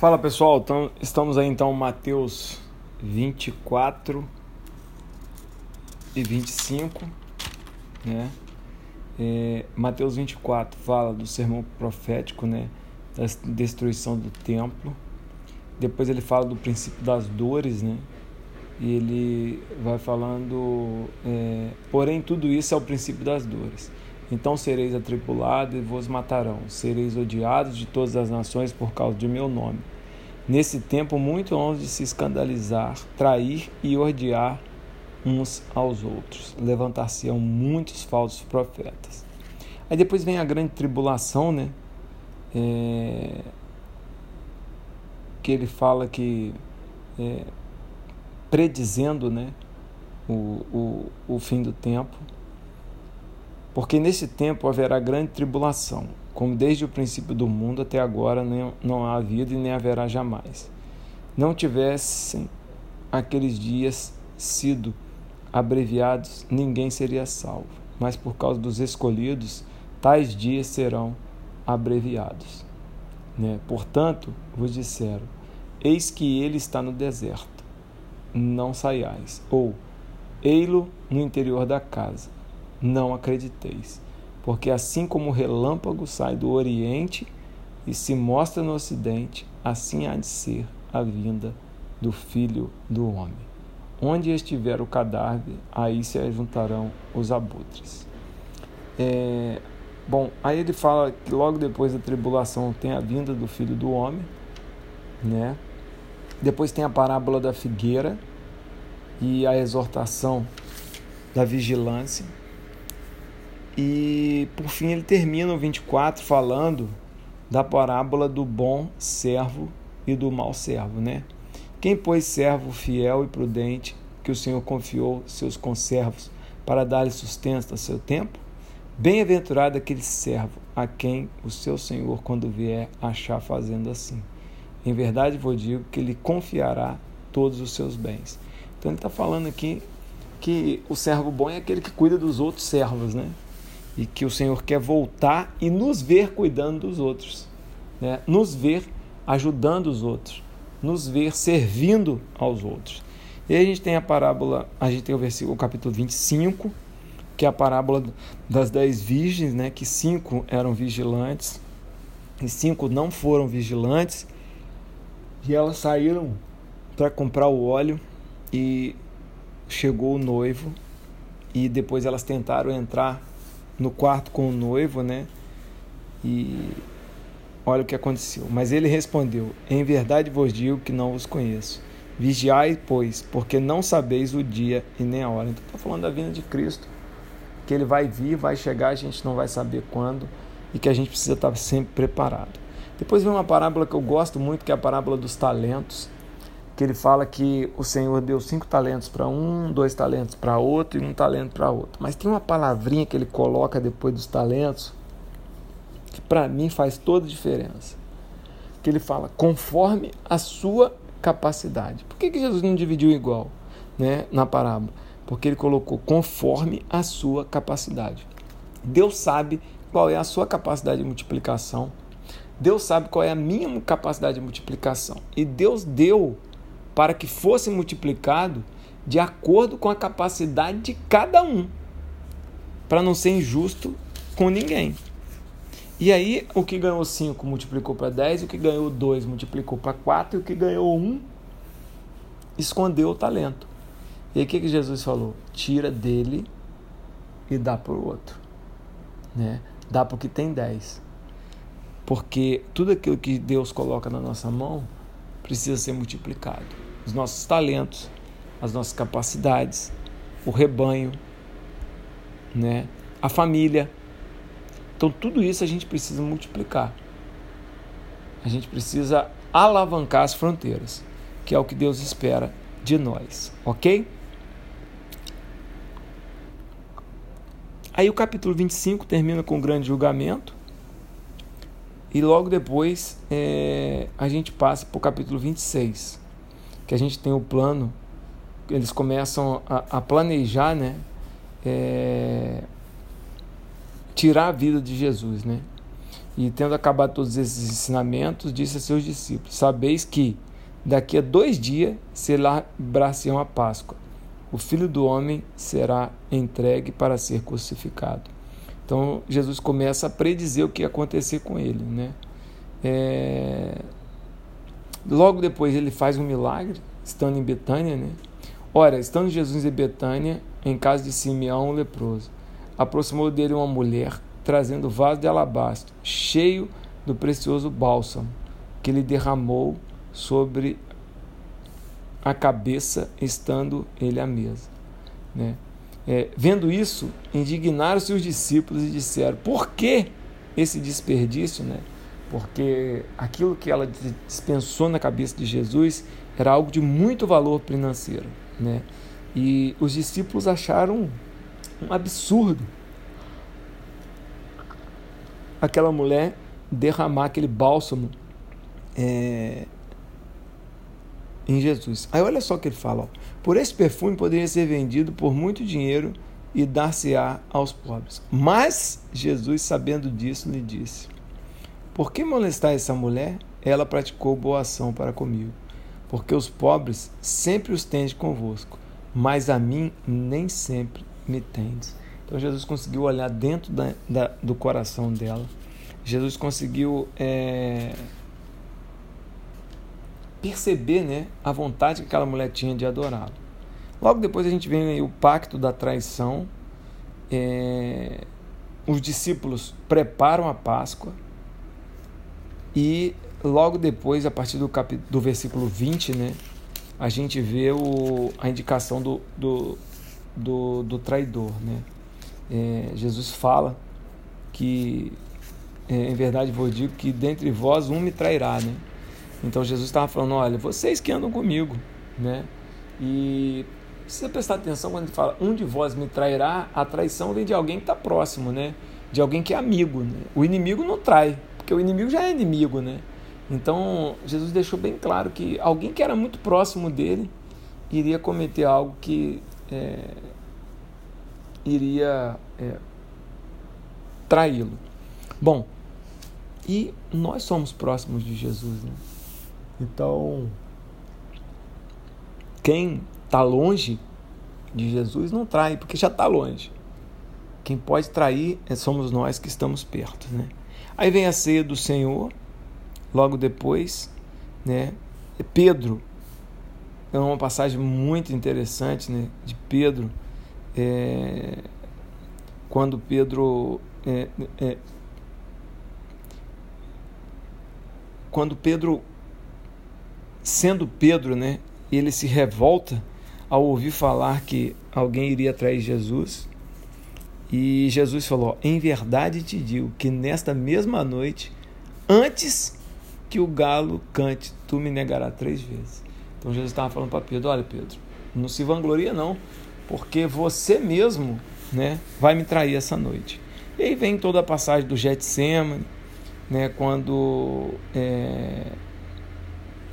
Fala pessoal, então, estamos aí então Mateus 24 e 25, né? É, Mateus 24 fala do sermão profético, né? Da destruição do templo. Depois ele fala do princípio das dores, né? E ele vai falando, é, porém tudo isso é o princípio das dores. Então sereis atribulados e vos matarão, sereis odiados de todas as nações por causa de meu nome. Nesse tempo, muito hão de se escandalizar, trair e odiar uns aos outros. Levantar-se-ão muitos falsos profetas. Aí depois vem a grande tribulação, né? É... Que ele fala que, é... predizendo, né? O, o, o fim do tempo. Porque nesse tempo haverá grande tribulação como desde o princípio do mundo até agora não há havido e nem haverá jamais. Não tivessem aqueles dias sido abreviados, ninguém seria salvo, mas por causa dos escolhidos, tais dias serão abreviados. Né? Portanto, vos disseram: Eis que ele está no deserto, não saiais, ou ei-lo no interior da casa, não acrediteis. Porque assim como o relâmpago sai do Oriente e se mostra no Ocidente, assim há de ser a vinda do Filho do Homem. Onde estiver o cadáver, aí se juntarão os abutres. É, bom, aí ele fala que logo depois da tribulação tem a vinda do Filho do Homem, né? Depois tem a parábola da figueira e a exortação da vigilância. E por fim ele termina o 24 falando da parábola do bom servo e do mau servo, né? Quem pois servo fiel e prudente que o Senhor confiou seus conservos para dar-lhe sustento a seu tempo? Bem-aventurado aquele servo a quem o seu Senhor, quando vier, achar fazendo assim. Em verdade vos digo que ele confiará todos os seus bens. Então ele está falando aqui que o servo bom é aquele que cuida dos outros servos, né? E que o Senhor quer voltar e nos ver cuidando dos outros, né? nos ver ajudando os outros, nos ver servindo aos outros. E aí a gente tem a parábola, a gente tem o versículo, o capítulo 25, que é a parábola das dez virgens, né? que cinco eram vigilantes e cinco não foram vigilantes, e elas saíram para comprar o óleo e chegou o noivo e depois elas tentaram entrar no quarto com o noivo, né? E olha o que aconteceu. Mas ele respondeu: Em verdade vos digo que não vos conheço. Vigiai, pois, porque não sabeis o dia e nem a hora. Então está falando da vinda de Cristo, que ele vai vir, vai chegar, a gente não vai saber quando e que a gente precisa estar sempre preparado. Depois vem uma parábola que eu gosto muito, que é a parábola dos talentos que ele fala que o Senhor deu cinco talentos para um, dois talentos para outro e um talento para outro. Mas tem uma palavrinha que ele coloca depois dos talentos que para mim faz toda a diferença. Que ele fala conforme a sua capacidade. Por que, que Jesus não dividiu igual né, na parábola? Porque ele colocou conforme a sua capacidade. Deus sabe qual é a sua capacidade de multiplicação. Deus sabe qual é a minha capacidade de multiplicação. E Deus deu para que fosse multiplicado de acordo com a capacidade de cada um, para não ser injusto com ninguém. E aí, o que ganhou 5 multiplicou para 10, o que ganhou 2 multiplicou para 4, e o que ganhou 1 um, escondeu o talento. E aí, o que, que Jesus falou? Tira dele e dá para o outro. Né? Dá para o que tem 10. Porque tudo aquilo que Deus coloca na nossa mão precisa ser multiplicado. Os nossos talentos, as nossas capacidades, o rebanho, né? a família. Então, tudo isso a gente precisa multiplicar. A gente precisa alavancar as fronteiras, que é o que Deus espera de nós, ok? Aí o capítulo 25 termina com o grande julgamento. E logo depois é, a gente passa para o capítulo 26, que a gente tem o plano, eles começam a, a planejar, né? É, tirar a vida de Jesus, né? E tendo acabado todos esses ensinamentos, disse a seus discípulos: Sabeis que daqui a dois dias celebração a Páscoa. O filho do homem será entregue para ser crucificado. Então Jesus começa a predizer o que ia acontecer com ele. Né? É... Logo depois ele faz um milagre, estando em Betânia. Né? Ora, estando Jesus em Betânia, em casa de Simeão, o leproso, aproximou dele uma mulher trazendo vaso de alabastro, cheio do precioso bálsamo, que ele derramou sobre a cabeça, estando ele à mesa. Né? É, vendo isso, indignaram-se os discípulos e disseram: Por que esse desperdício? Né? Porque aquilo que ela dispensou na cabeça de Jesus era algo de muito valor financeiro. Né? E os discípulos acharam um absurdo aquela mulher derramar aquele bálsamo é, em Jesus. Aí olha só o que ele fala: ó, por esse perfume poderia ser vendido por muito dinheiro e dar-se-á aos pobres. Mas Jesus, sabendo disso, lhe disse: Por que molestar essa mulher? Ela praticou boa ação para comigo, porque os pobres sempre os tendes convosco, mas a mim nem sempre me tendes. Então Jesus conseguiu olhar dentro da, da, do coração dela. Jesus conseguiu é, perceber né, a vontade que aquela mulher tinha de adorá-lo. Logo depois a gente vem o pacto da traição. É, os discípulos preparam a Páscoa e logo depois, a partir do, cap... do versículo 20, né, a gente vê o, a indicação do, do, do, do traidor. Né? É, Jesus fala que, é, em verdade vou dizer que dentre vós um me trairá. Né? Então Jesus estava falando: olha, vocês que andam comigo. Né? E precisa prestar atenção quando ele fala: um de vós me trairá, a traição vem de alguém que está próximo, né? de alguém que é amigo. Né? O inimigo não trai, porque o inimigo já é inimigo. Né? Então, Jesus deixou bem claro que alguém que era muito próximo dele iria cometer algo que é, iria é, traí-lo. Bom, e nós somos próximos de Jesus, né? Então, quem está longe de Jesus não trai, porque já está longe. Quem pode trair é, somos nós que estamos perto, né? Aí vem a ceia do Senhor, Logo depois, né, Pedro, é uma passagem muito interessante né, de Pedro, é, quando Pedro. É, é, quando Pedro, sendo Pedro, né, ele se revolta ao ouvir falar que alguém iria trair Jesus. E Jesus falou: Em verdade te digo que nesta mesma noite, antes que o galo cante, tu me negará três vezes. Então Jesus estava falando para Pedro: olha, Pedro, não se vangloria não, porque você mesmo né, vai me trair essa noite. E aí vem toda a passagem do Getsemane, né, quando é,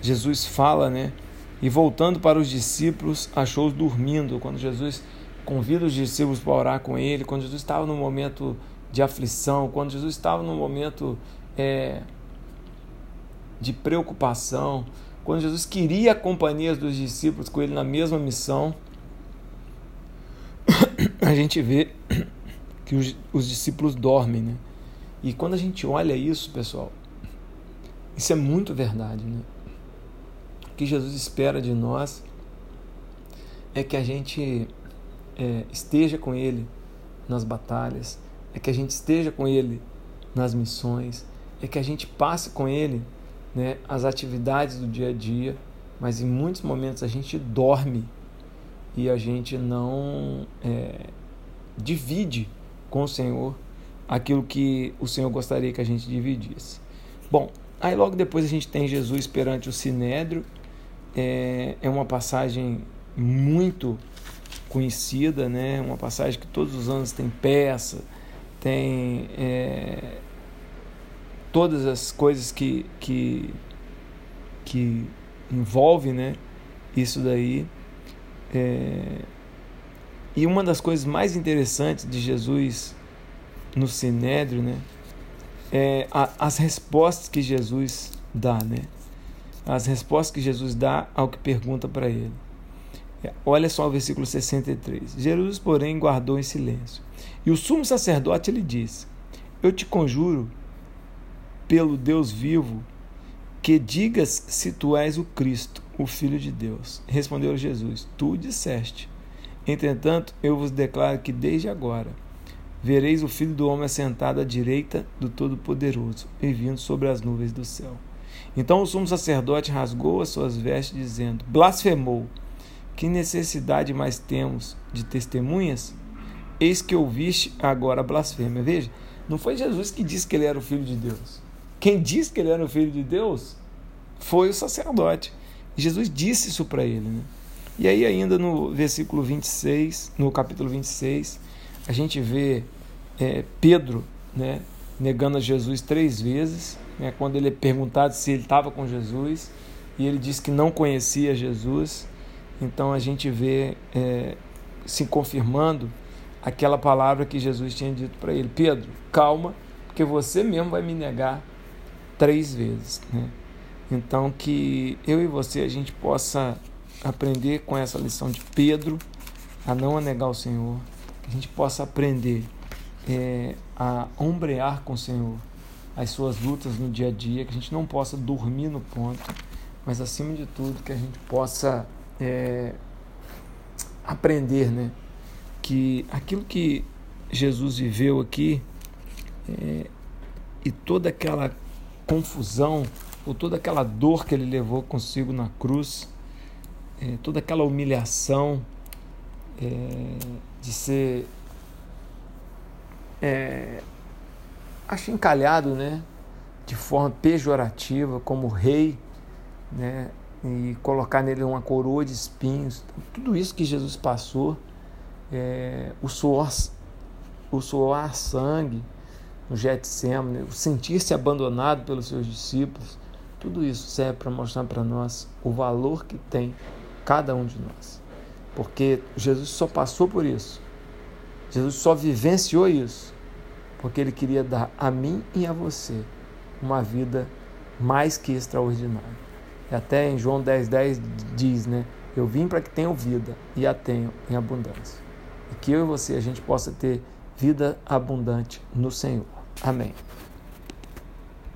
Jesus fala, né, e voltando para os discípulos, achou-os dormindo. Quando Jesus convida os discípulos para orar com ele, quando Jesus estava no momento de aflição, quando Jesus estava no momento é, de preocupação, quando Jesus queria a companhia dos discípulos com ele na mesma missão, a gente vê que os, os discípulos dormem, né? E quando a gente olha isso, pessoal, isso é muito verdade, né? O que Jesus espera de nós é que a gente é, esteja com Ele nas batalhas, é que a gente esteja com Ele nas missões, é que a gente passe com Ele né, as atividades do dia a dia, mas em muitos momentos a gente dorme e a gente não é, divide com o Senhor aquilo que o Senhor gostaria que a gente dividisse. Bom, aí logo depois a gente tem Jesus perante o Sinédrio, é, é uma passagem muito conhecida, né? uma passagem que todos os anos tem peça, tem é, todas as coisas que, que, que envolve né, isso daí. É... E uma das coisas mais interessantes de Jesus no Sinédrio, né, é, a, as respostas que Jesus dá, né? As respostas que Jesus dá ao que pergunta para ele. Olha só o versículo 63. Jesus, porém, guardou em silêncio. E o sumo sacerdote lhe disse: Eu te conjuro, pelo Deus vivo, que digas se tu és o Cristo, o Filho de Deus. Respondeu Jesus: Tu disseste. Entretanto, eu vos declaro que desde agora vereis o Filho do Homem assentado à direita do Todo-Poderoso e vindo sobre as nuvens do céu. Então o sumo sacerdote rasgou as suas vestes, dizendo: Blasfemou. Que necessidade mais temos de testemunhas? Eis que ouviste agora blasfêmia. Veja, não foi Jesus que disse que ele era o filho de Deus. Quem disse que ele era o filho de Deus foi o sacerdote. Jesus disse isso para ele. Né? E aí, ainda no versículo 26, no capítulo 26, a gente vê é, Pedro né, negando a Jesus três vezes, né, quando ele é perguntado se ele estava com Jesus, e ele diz que não conhecia Jesus. Então a gente vê é, se confirmando aquela palavra que Jesus tinha dito para ele: Pedro, calma, porque você mesmo vai me negar três vezes. Né? Então que eu e você a gente possa aprender com essa lição de Pedro a não negar o Senhor, que a gente possa aprender é, a ombrear com o Senhor as suas lutas no dia a dia, que a gente não possa dormir no ponto, mas acima de tudo que a gente possa é, aprender, né, que aquilo que Jesus viveu aqui é, e toda aquela confusão ou toda aquela dor que ele levou consigo na cruz, é, toda aquela humilhação é, de ser é, achincalhado, né, de forma pejorativa como rei, né, e colocar nele uma coroa de espinhos, tudo isso que Jesus passou, é, o suor, o suor sangue no Getsemane, o sentir-se abandonado pelos seus discípulos, tudo isso serve para mostrar para nós o valor que tem cada um de nós. Porque Jesus só passou por isso. Jesus só vivenciou isso porque ele queria dar a mim e a você uma vida mais que extraordinária. E até em João 10,10 10 diz, né? Eu vim para que tenham vida e a tenham em abundância. E que eu e você a gente possa ter vida abundante no Senhor. Amém.